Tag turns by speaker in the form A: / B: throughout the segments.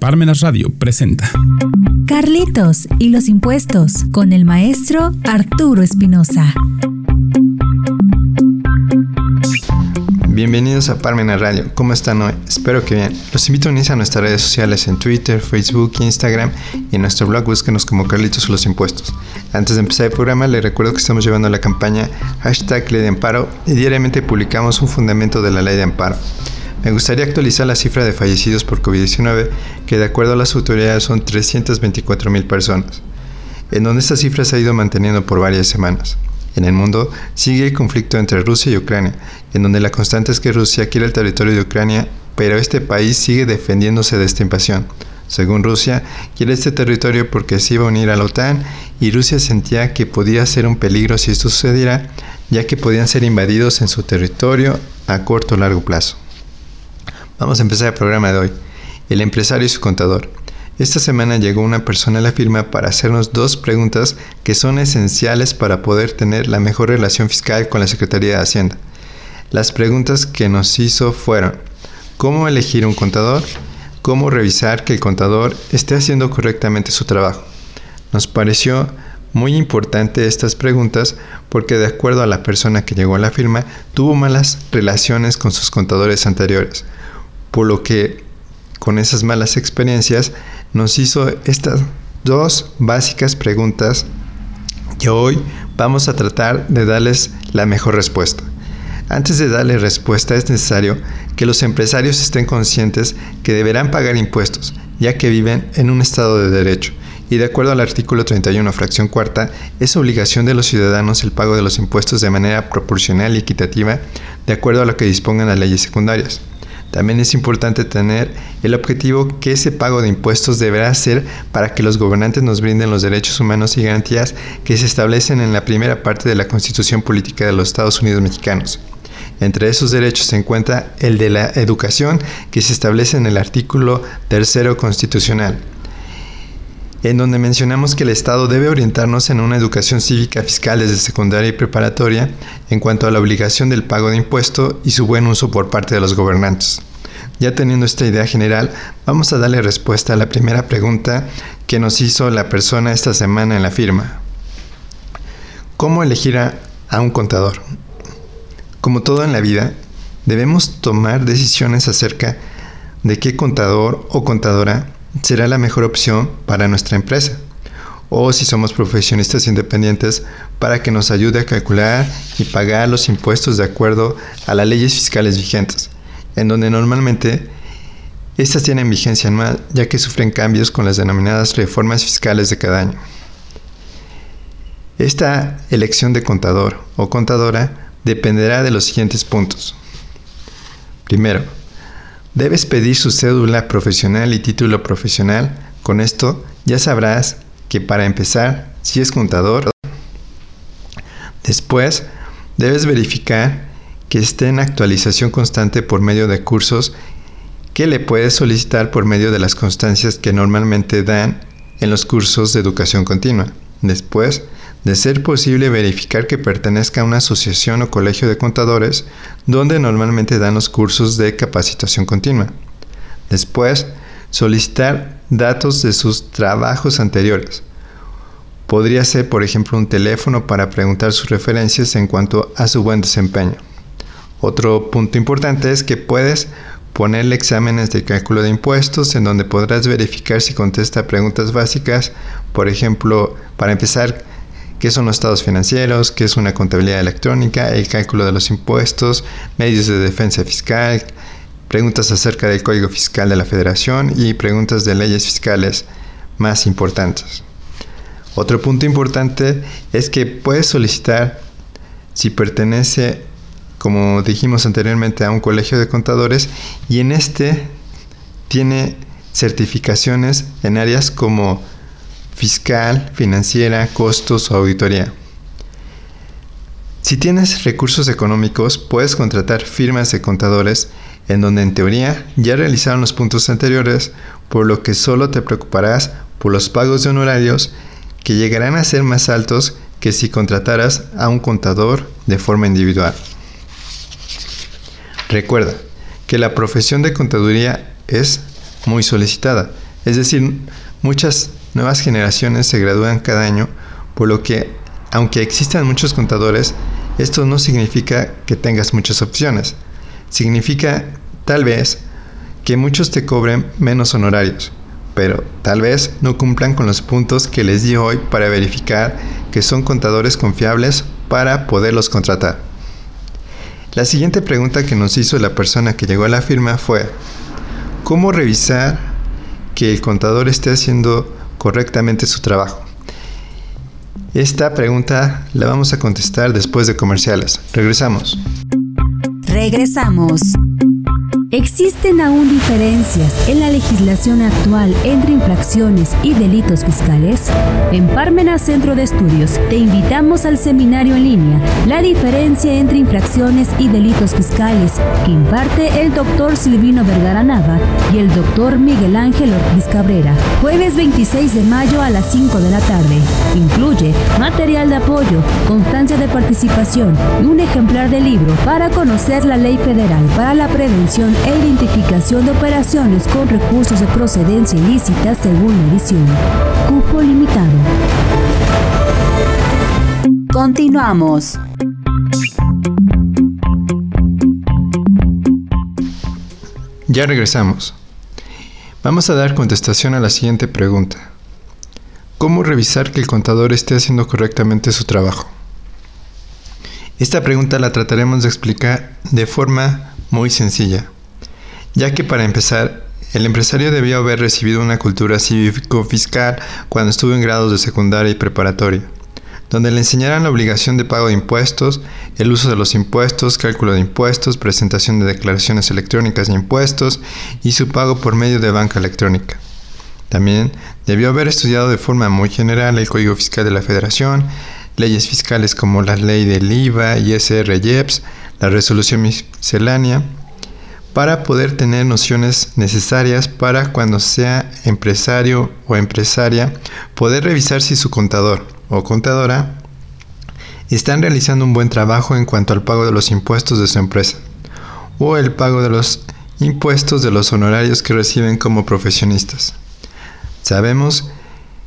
A: Parmenas Radio presenta
B: Carlitos y los impuestos con el maestro Arturo Espinosa.
C: Bienvenidos a Parmenas Radio. ¿Cómo están hoy? Espero que bien. Los invito a unirse a nuestras redes sociales en Twitter, Facebook, Instagram y en nuestro blog búsquenos como Carlitos y los impuestos. Antes de empezar el programa, les recuerdo que estamos llevando la campaña hashtag Ley de Amparo y diariamente publicamos un fundamento de la Ley de Amparo. Me gustaría actualizar la cifra de fallecidos por COVID-19, que de acuerdo a las autoridades son 324 mil personas, en donde esta cifra se ha ido manteniendo por varias semanas. En el mundo sigue el conflicto entre Rusia y Ucrania, en donde la constante es que Rusia quiere el territorio de Ucrania, pero este país sigue defendiéndose de esta invasión. Según Rusia, quiere este territorio porque se iba a unir a la OTAN y Rusia sentía que podía ser un peligro si esto sucediera, ya que podían ser invadidos en su territorio a corto o largo plazo. Vamos a empezar el programa de hoy. El empresario y su contador. Esta semana llegó una persona a la firma para hacernos dos preguntas que son esenciales para poder tener la mejor relación fiscal con la Secretaría de Hacienda. Las preguntas que nos hizo fueron, ¿cómo elegir un contador? ¿Cómo revisar que el contador esté haciendo correctamente su trabajo? Nos pareció muy importante estas preguntas porque de acuerdo a la persona que llegó a la firma, tuvo malas relaciones con sus contadores anteriores por lo que con esas malas experiencias nos hizo estas dos básicas preguntas que hoy vamos a tratar de darles la mejor respuesta. Antes de darle respuesta es necesario que los empresarios estén conscientes que deberán pagar impuestos, ya que viven en un estado de derecho, y de acuerdo al artículo 31, fracción cuarta, es obligación de los ciudadanos el pago de los impuestos de manera proporcional y equitativa, de acuerdo a lo que dispongan las leyes secundarias. También es importante tener el objetivo que ese pago de impuestos deberá ser para que los gobernantes nos brinden los derechos humanos y garantías que se establecen en la primera parte de la Constitución Política de los Estados Unidos Mexicanos. Entre esos derechos se encuentra el de la educación que se establece en el artículo tercero constitucional, en donde mencionamos que el Estado debe orientarnos en una educación cívica fiscal desde secundaria y preparatoria en cuanto a la obligación del pago de impuesto y su buen uso por parte de los gobernantes. Ya teniendo esta idea general, vamos a darle respuesta a la primera pregunta que nos hizo la persona esta semana en la firma. ¿Cómo elegir a, a un contador? Como todo en la vida, debemos tomar decisiones acerca de qué contador o contadora será la mejor opción para nuestra empresa. O si somos profesionistas independientes, para que nos ayude a calcular y pagar los impuestos de acuerdo a las leyes fiscales vigentes, en donde normalmente estas tienen vigencia anual, ya que sufren cambios con las denominadas reformas fiscales de cada año. Esta elección de contador o contadora dependerá de los siguientes puntos. Primero, Debes pedir su cédula profesional y título profesional. Con esto ya sabrás que para empezar, si es contador, después debes verificar que esté en actualización constante por medio de cursos que le puedes solicitar por medio de las constancias que normalmente dan en los cursos de educación continua. Después, de ser posible verificar que pertenezca a una asociación o colegio de contadores donde normalmente dan los cursos de capacitación continua. Después, solicitar datos de sus trabajos anteriores. Podría ser, por ejemplo, un teléfono para preguntar sus referencias en cuanto a su buen desempeño. Otro punto importante es que puedes ponerle exámenes de cálculo de impuestos en donde podrás verificar si contesta preguntas básicas, por ejemplo, para empezar, qué son los estados financieros, qué es una contabilidad electrónica, el cálculo de los impuestos, medios de defensa fiscal, preguntas acerca del Código Fiscal de la Federación y preguntas de leyes fiscales más importantes. Otro punto importante es que puedes solicitar si pertenece, como dijimos anteriormente, a un colegio de contadores y en este tiene certificaciones en áreas como fiscal, financiera, costos o auditoría. Si tienes recursos económicos, puedes contratar firmas de contadores en donde en teoría ya realizaron los puntos anteriores, por lo que solo te preocuparás por los pagos de honorarios que llegarán a ser más altos que si contrataras a un contador de forma individual. Recuerda que la profesión de contaduría es muy solicitada, Es decir, muchas nuevas generaciones se gradúan cada año, por lo que, aunque existan muchos contadores, esto no significa que tengas muchas opciones. Significa, tal vez, que muchos te cobren menos honorarios, pero tal vez no cumplan con los puntos que les di hoy para verificar que son contadores confiables para poderlos contratar. La siguiente pregunta que nos hizo la persona que llegó a la firma fue, ¿cómo revisar que el contador esté haciendo correctamente su trabajo? Esta pregunta la vamos a contestar después de comerciales. Regresamos.
B: Regresamos. Existen aún diferencias en la legislación actual entre infracciones y delitos fiscales. En Parmenas Centro de Estudios te invitamos al seminario en línea La diferencia entre infracciones y delitos fiscales que imparte el doctor Silvino Vergara Nava y el doctor Miguel Ángel Ortiz Cabrera. Jueves 26 de mayo a las 5 de la tarde. Incluye material de apoyo, constancia de participación y un ejemplar de libro para conocer la ley federal para la prevención e identificación de operaciones con recursos de procedencia ilícita según la edición. Cupo limitado. Continuamos.
C: Ya regresamos. Vamos a dar contestación a la siguiente pregunta. ¿Cómo revisar que el contador esté haciendo correctamente su trabajo? Esta pregunta la trataremos de explicar de forma muy sencilla ya que para empezar, el empresario debió haber recibido una cultura cívico-fiscal cuando estuvo en grados de secundaria y preparatoria, donde le enseñaran la obligación de pago de impuestos, el uso de los impuestos, cálculo de impuestos, presentación de declaraciones electrónicas de impuestos y su pago por medio de banca electrónica. También debió haber estudiado de forma muy general el Código Fiscal de la Federación, leyes fiscales como la ley del IVA, ISR, IEPS, la resolución miscelánea, para poder tener nociones necesarias para cuando sea empresario o empresaria poder revisar si su contador o contadora están realizando un buen trabajo en cuanto al pago de los impuestos de su empresa o el pago de los impuestos de los honorarios que reciben como profesionistas. Sabemos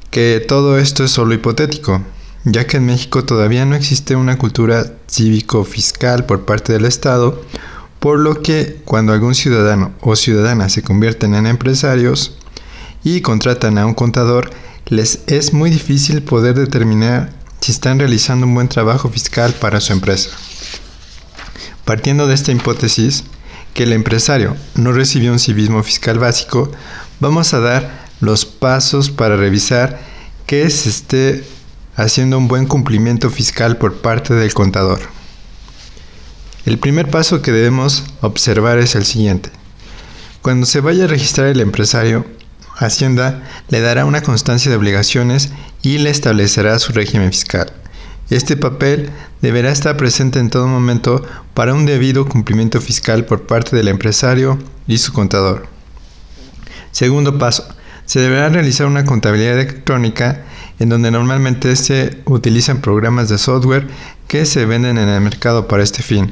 C: que todo esto es solo hipotético, ya que en México todavía no existe una cultura cívico-fiscal por parte del Estado por lo que cuando algún ciudadano o ciudadana se convierten en empresarios y contratan a un contador, les es muy difícil poder determinar si están realizando un buen trabajo fiscal para su empresa. Partiendo de esta hipótesis, que el empresario no recibió un civismo fiscal básico, vamos a dar los pasos para revisar que se esté haciendo un buen cumplimiento fiscal por parte del contador. El primer paso que debemos observar es el siguiente. Cuando se vaya a registrar el empresario, Hacienda le dará una constancia de obligaciones y le establecerá su régimen fiscal. Este papel deberá estar presente en todo momento para un debido cumplimiento fiscal por parte del empresario y su contador. Segundo paso, se deberá realizar una contabilidad electrónica en donde normalmente se utilizan programas de software que se venden en el mercado para este fin.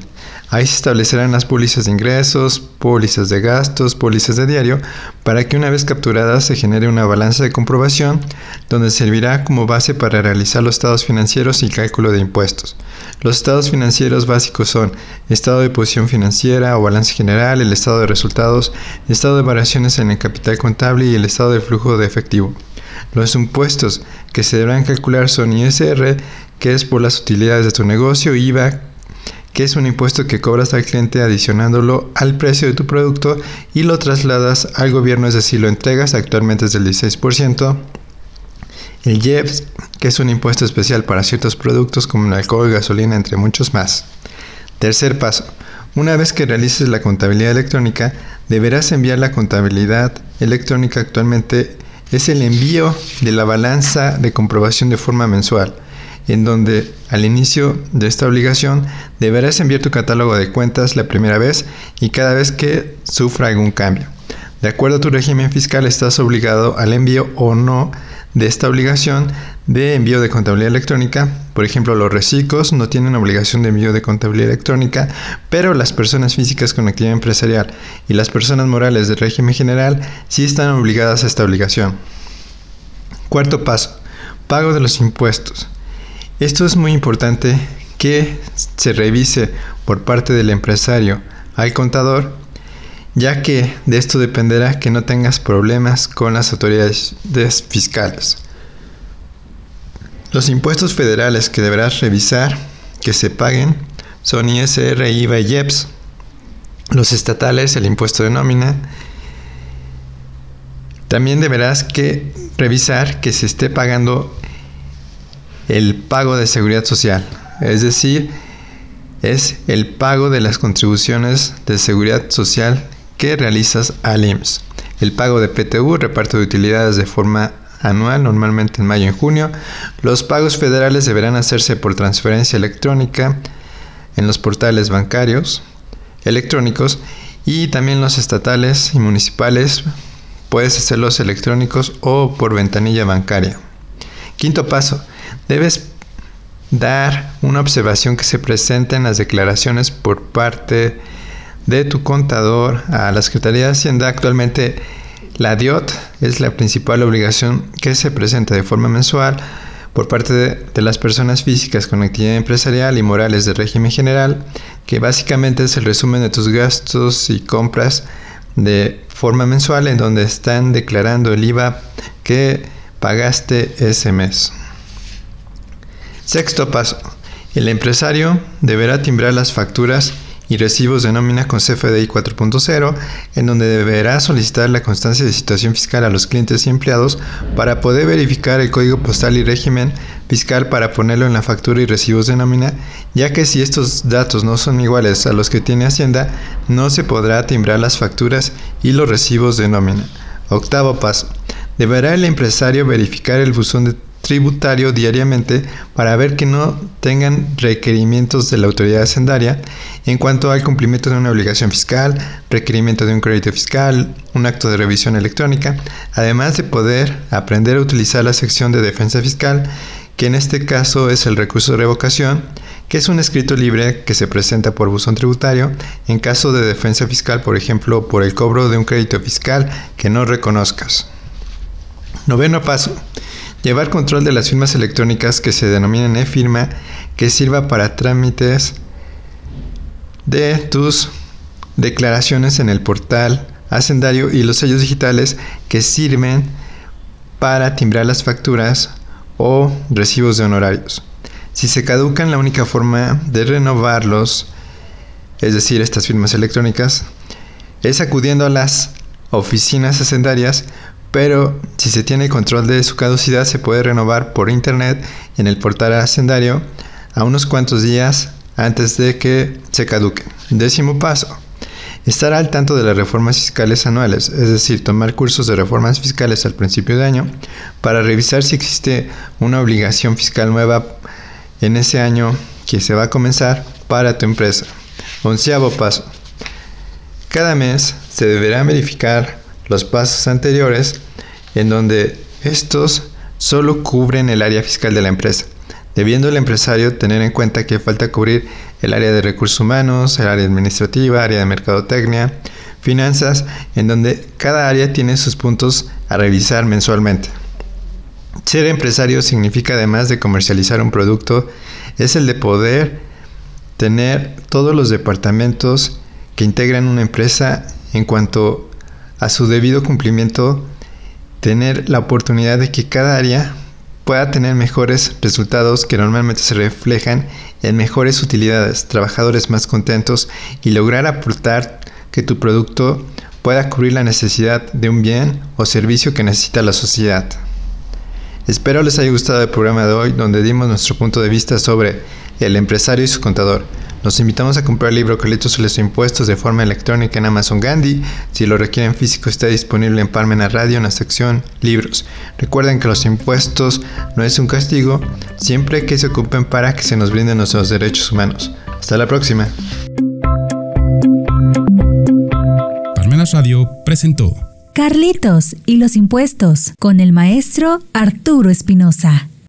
C: Ahí se establecerán las pólizas de ingresos, pólizas de gastos, pólizas de diario, para que una vez capturadas se genere una balanza de comprobación donde servirá como base para realizar los estados financieros y cálculo de impuestos. Los estados financieros básicos son estado de posición financiera o balance general, el estado de resultados, estado de variaciones en el capital contable y el estado de flujo de efectivo. Los impuestos que se deberán calcular son ISR, que es por las utilidades de tu negocio, IVA, que es un impuesto que cobras al cliente adicionándolo al precio de tu producto y lo trasladas al gobierno, es decir, lo entregas, actualmente es del 16%. El IEPS, que es un impuesto especial para ciertos productos como el alcohol, gasolina, entre muchos más. Tercer paso. Una vez que realices la contabilidad electrónica, deberás enviar la contabilidad electrónica actualmente es el envío de la balanza de comprobación de forma mensual en donde al inicio de esta obligación deberás enviar tu catálogo de cuentas la primera vez y cada vez que sufra algún cambio. De acuerdo a tu régimen fiscal estás obligado al envío o no de esta obligación de envío de contabilidad electrónica. Por ejemplo, los reciclos no tienen obligación de envío de contabilidad electrónica, pero las personas físicas con actividad empresarial y las personas morales del régimen general sí están obligadas a esta obligación. Cuarto paso, pago de los impuestos. Esto es muy importante que se revise por parte del empresario al contador, ya que de esto dependerá que no tengas problemas con las autoridades fiscales. Los impuestos federales que deberás revisar que se paguen son ISR, IVA y IEPS. Los estatales, el impuesto de nómina. También deberás que revisar que se esté pagando el pago de seguridad social, es decir, es el pago de las contribuciones de seguridad social que realizas al IMSS. El pago de PTU, reparto de utilidades de forma anual, normalmente en mayo y junio. Los pagos federales deberán hacerse por transferencia electrónica en los portales bancarios electrónicos y también los estatales y municipales puedes hacerlos electrónicos o por ventanilla bancaria. Quinto paso, debes dar una observación que se presente en las declaraciones por parte de tu contador a la Secretaría de Hacienda. Actualmente la DIOT es la principal obligación que se presenta de forma mensual por parte de, las personas físicas con actividad empresarial y morales del régimen general, que básicamente es el resumen de tus gastos y compras de forma mensual en donde están declarando el IVA que pagaste ese mes. Sexto paso. El empresario deberá timbrar las facturas y recibos de nómina con CFDI 4.0, en donde deberá solicitar la constancia de situación fiscal a los clientes y empleados para poder verificar el código postal y régimen fiscal para ponerlo en la factura y recibos de nómina, ya que si estos datos no son iguales a los que tiene Hacienda, no se podrá timbrar las facturas y los recibos de nómina. Octavo paso. Deberá el empresario verificar el buzón de tributario diariamente para ver que no tengan requerimientos de la autoridad hacendaria en cuanto al cumplimiento de una obligación fiscal, requerimiento de un crédito fiscal, un acto de revisión electrónica, además de poder aprender a utilizar la sección de defensa fiscal, que en este caso es el recurso de revocación, que es un escrito libre que se presenta por buzón tributario en caso de defensa fiscal, por ejemplo, por el cobro de un crédito fiscal que no reconozcas. Noveno paso Llevar control de las firmas electrónicas que se denominan e-firma que sirva para trámites de tus declaraciones en el portal hacendario y los sellos digitales que sirven para timbrar las facturas o recibos de honorarios. Si se caducan, la única forma de renovarlos, es decir, estas firmas electrónicas, es acudiendo a las oficinas hacendarias pero si se tiene control de su caducidad se puede renovar por internet en el portal hacendario a unos cuantos días antes de que se caduque. Décimo paso. Estar al tanto de las reformas fiscales anuales, es decir, tomar cursos de reformas fiscales al principio de año para revisar si existe una obligación fiscal nueva en ese año que se va a comenzar para tu empresa. Onceavo paso. Cada mes se deberá verificar los pasos anteriores en donde estos solo cubren el área fiscal de la empresa, debiendo el empresario tener en cuenta que falta cubrir el área de recursos humanos, el área administrativa, área de mercadotecnia, finanzas, en donde cada área tiene sus puntos a revisar mensualmente. Ser empresario significa además de comercializar un producto, es el de poder tener todos los departamentos que integran una empresa en cuanto a su debido cumplimiento, tener la oportunidad de que cada área pueda tener mejores resultados que normalmente se reflejan en mejores utilidades, trabajadores más contentos y lograr aportar que tu producto pueda cubrir la necesidad de un bien o servicio que necesita la sociedad. Espero les haya gustado el programa de hoy donde dimos nuestro punto de vista sobre el empresario y su contador. Los invitamos a comprar el libro Carlitos sobre los impuestos de forma electrónica en Amazon Gandhi. Si lo requieren físico, está disponible en Parmena Radio en la sección Libros. Recuerden que los impuestos no es un castigo, siempre que se ocupen para que se nos brinden nuestros derechos humanos. Hasta la próxima.
A: Parmenas Radio presentó
D: Carlitos y los impuestos con el maestro Arturo Espinosa.